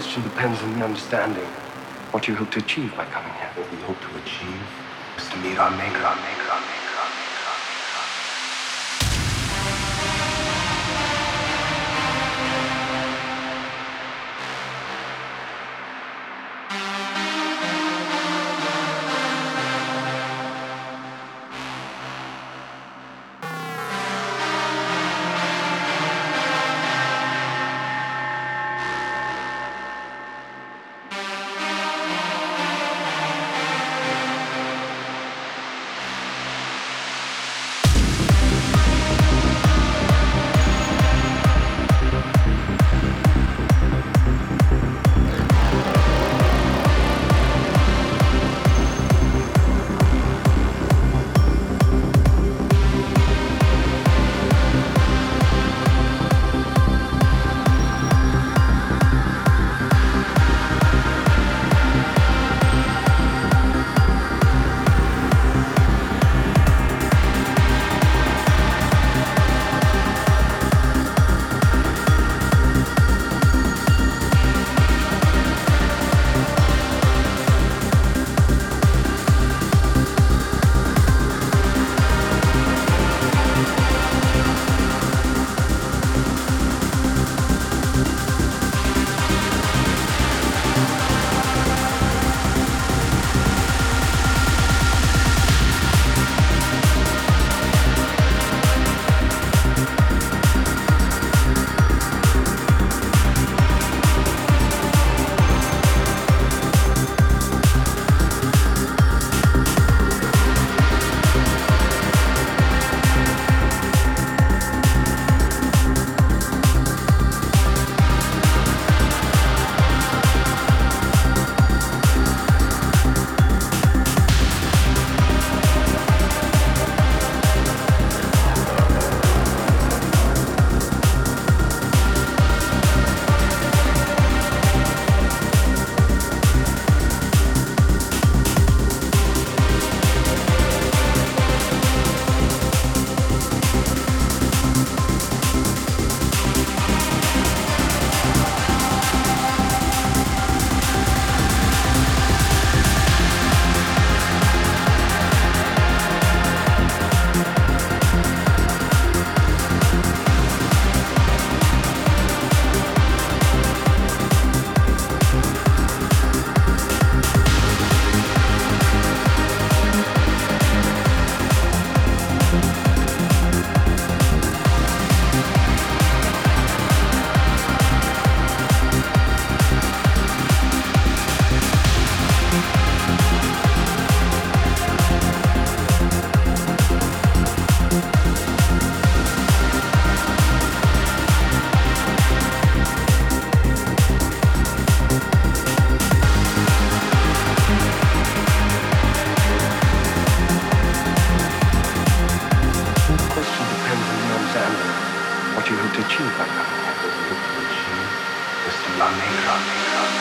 question depends on the understanding what you hope to achieve by coming here. What we hope to achieve is to meet our maker, our maker, America.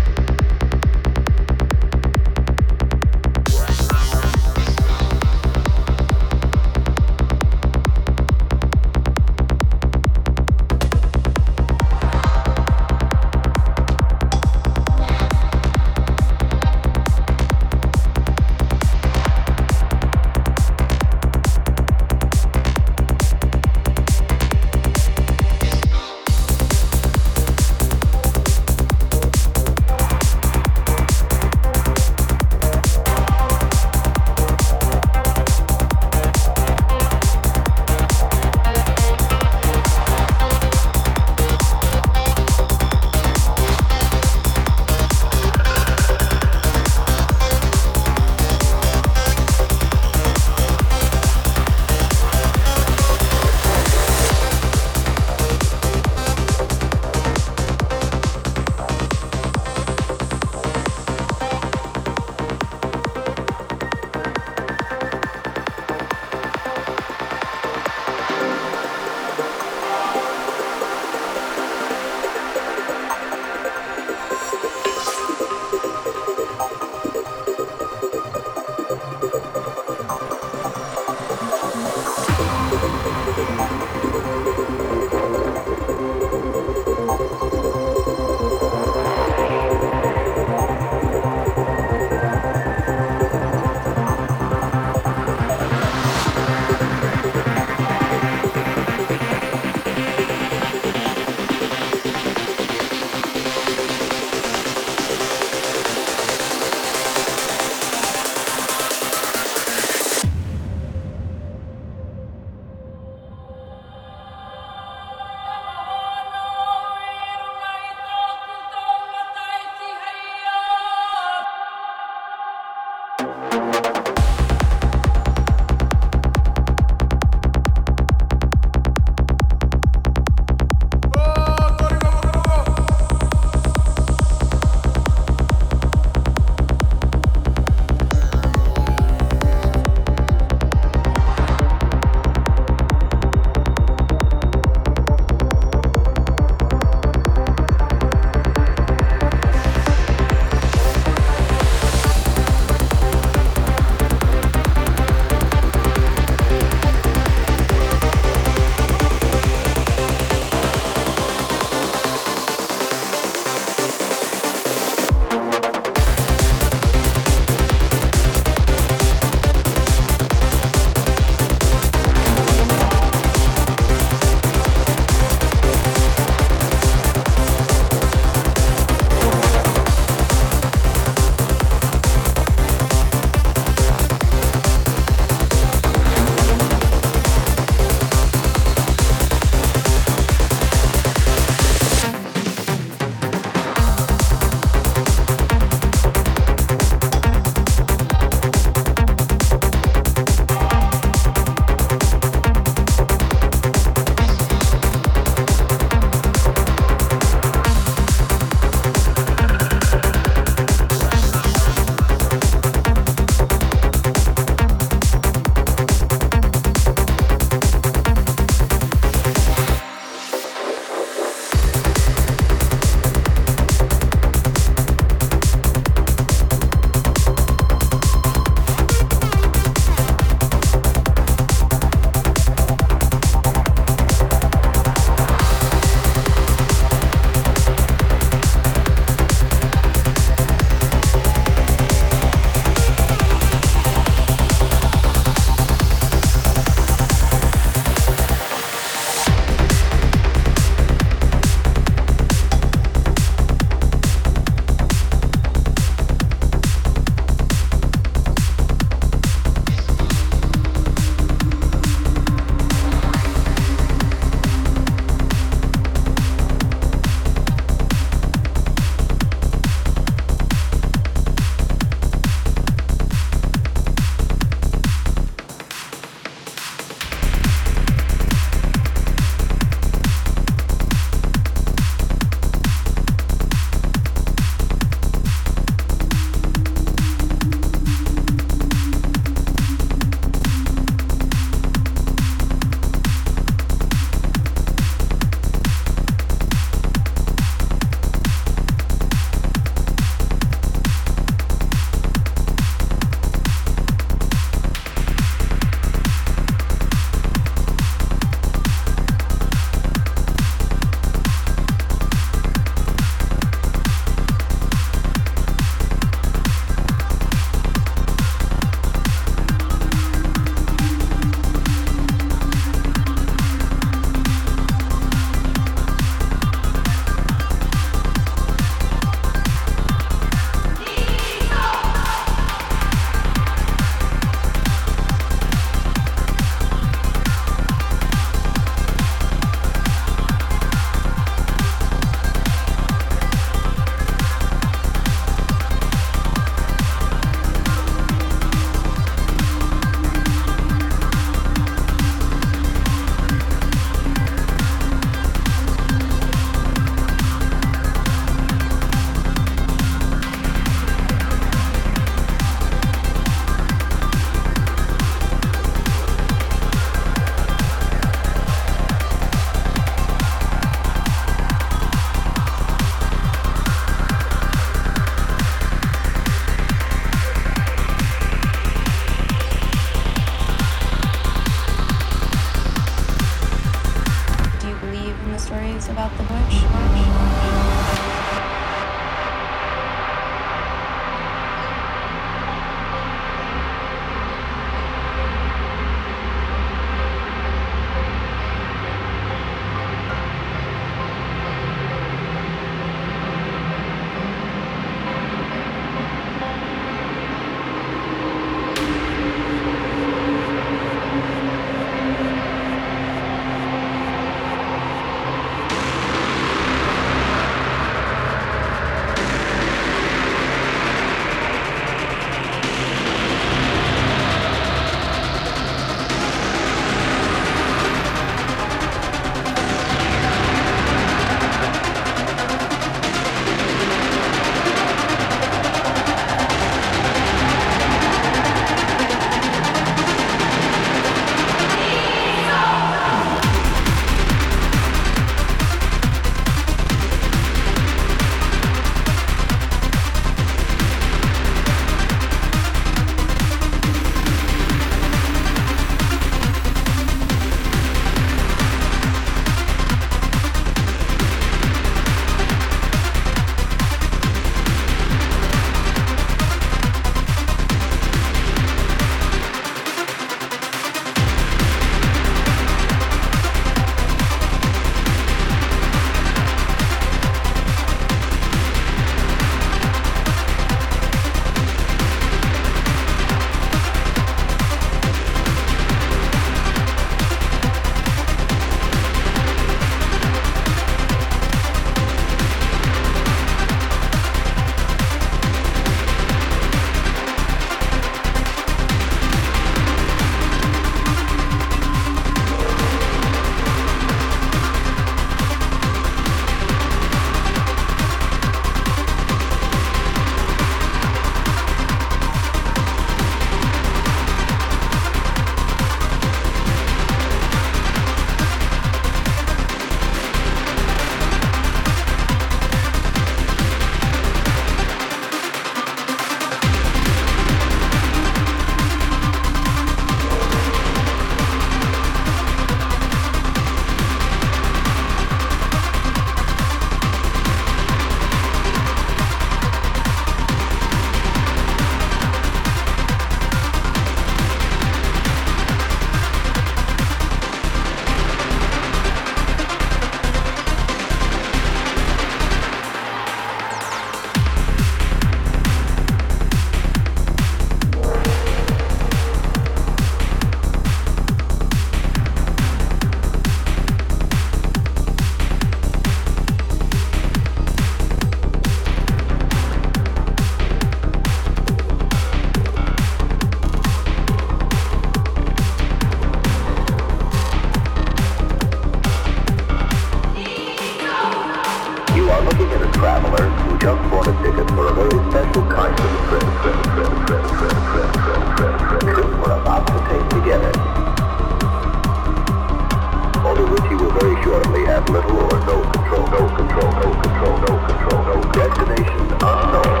shortly have little or no control, no control, no control, no control, no. Destination unknown.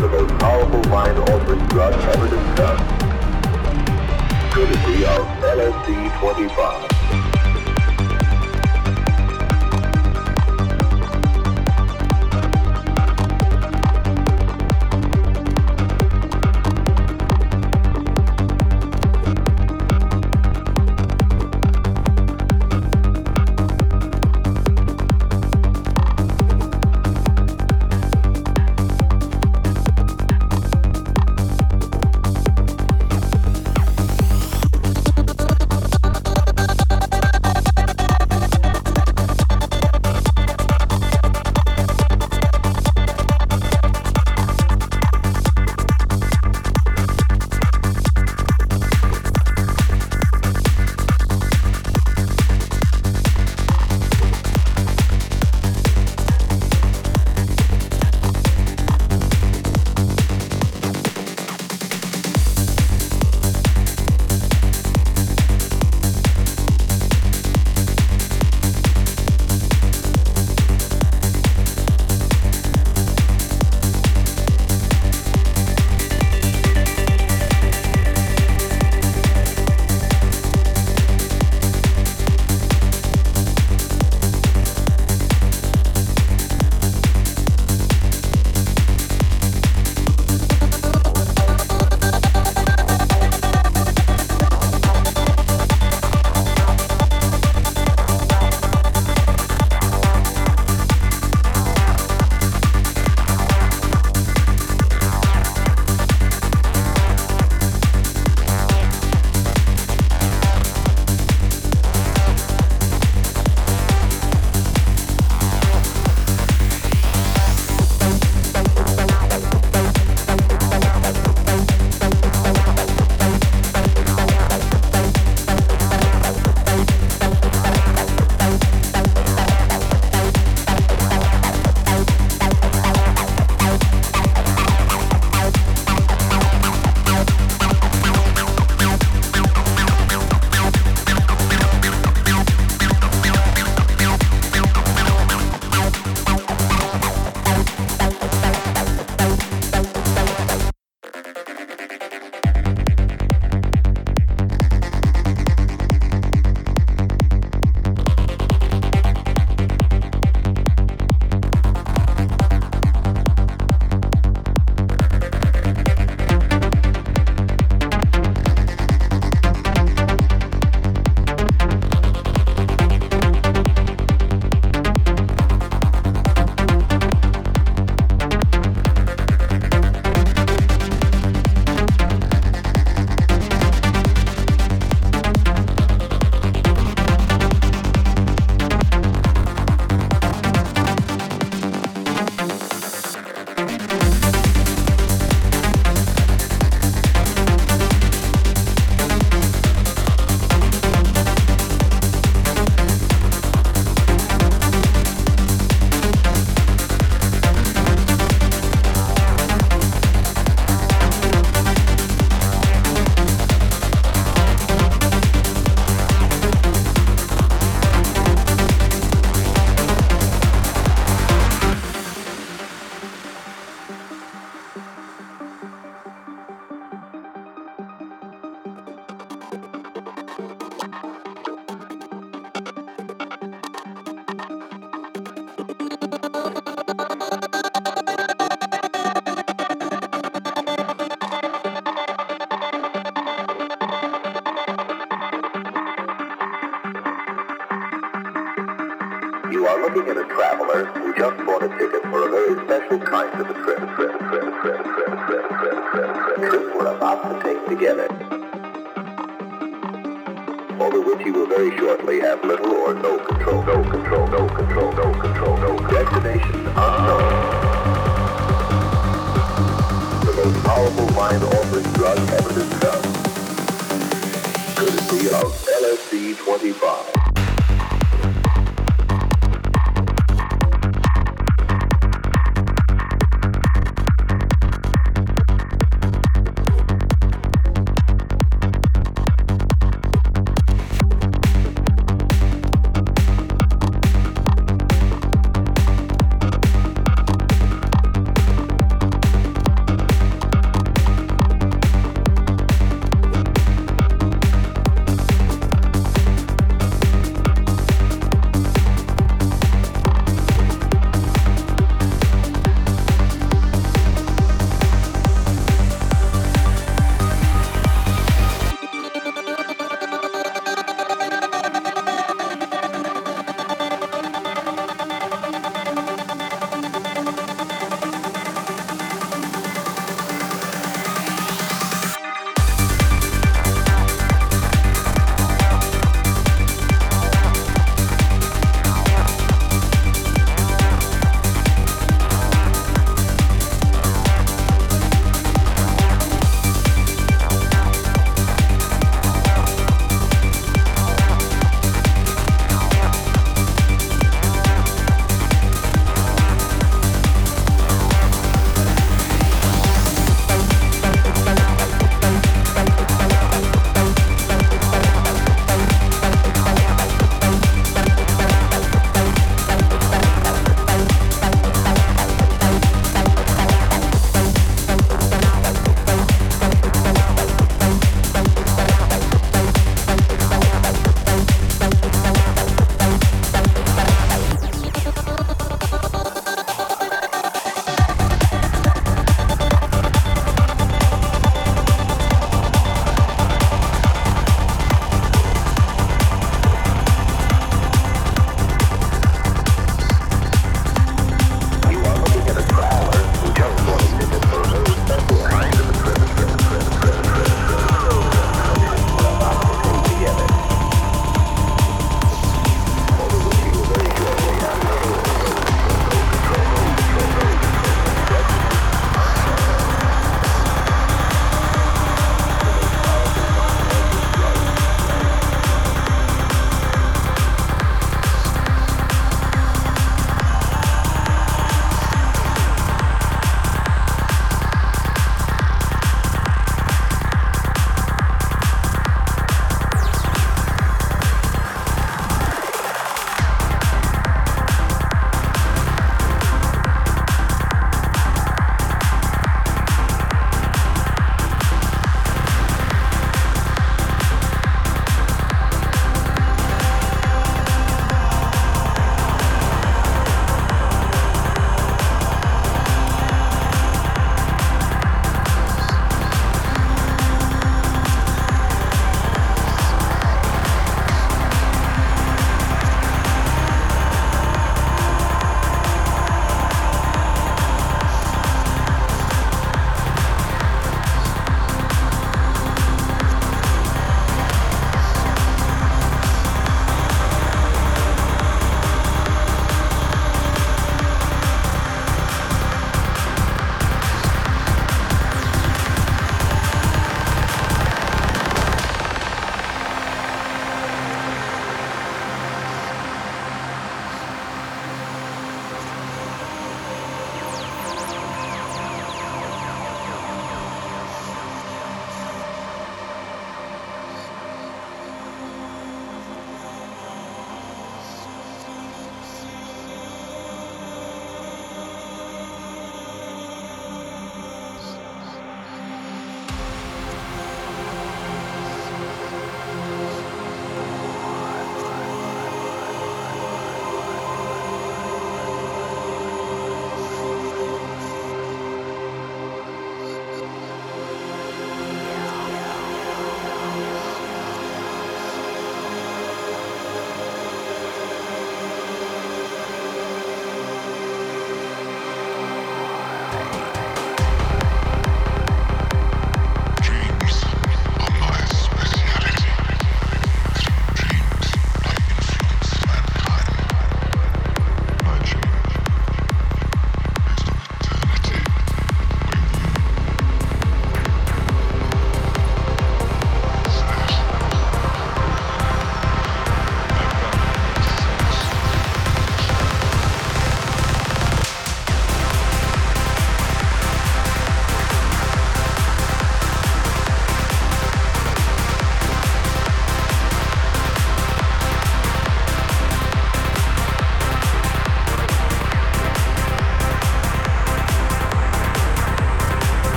The most powerful mind-altering drug ever discussed. Courtesy of LSD 25. Together. Over which you will very shortly have little